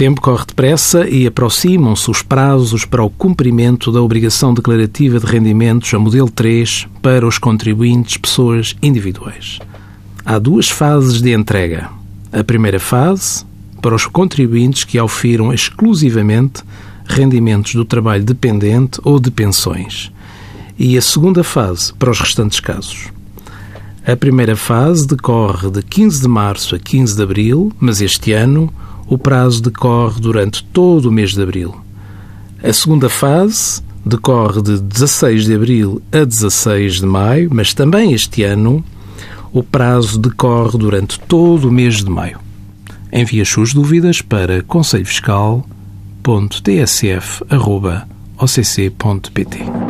tempo corre depressa e aproximam-se os prazos para o cumprimento da obrigação declarativa de rendimentos a modelo 3 para os contribuintes pessoas individuais. Há duas fases de entrega. A primeira fase, para os contribuintes que aufiram exclusivamente rendimentos do trabalho dependente ou de pensões. E a segunda fase, para os restantes casos. A primeira fase decorre de 15 de março a 15 de abril, mas este ano o prazo decorre durante todo o mês de abril. A segunda fase decorre de 16 de abril a 16 de maio, mas também este ano o prazo decorre durante todo o mês de maio. Envie as suas dúvidas para conselhofiscal.tsf.occ.pt.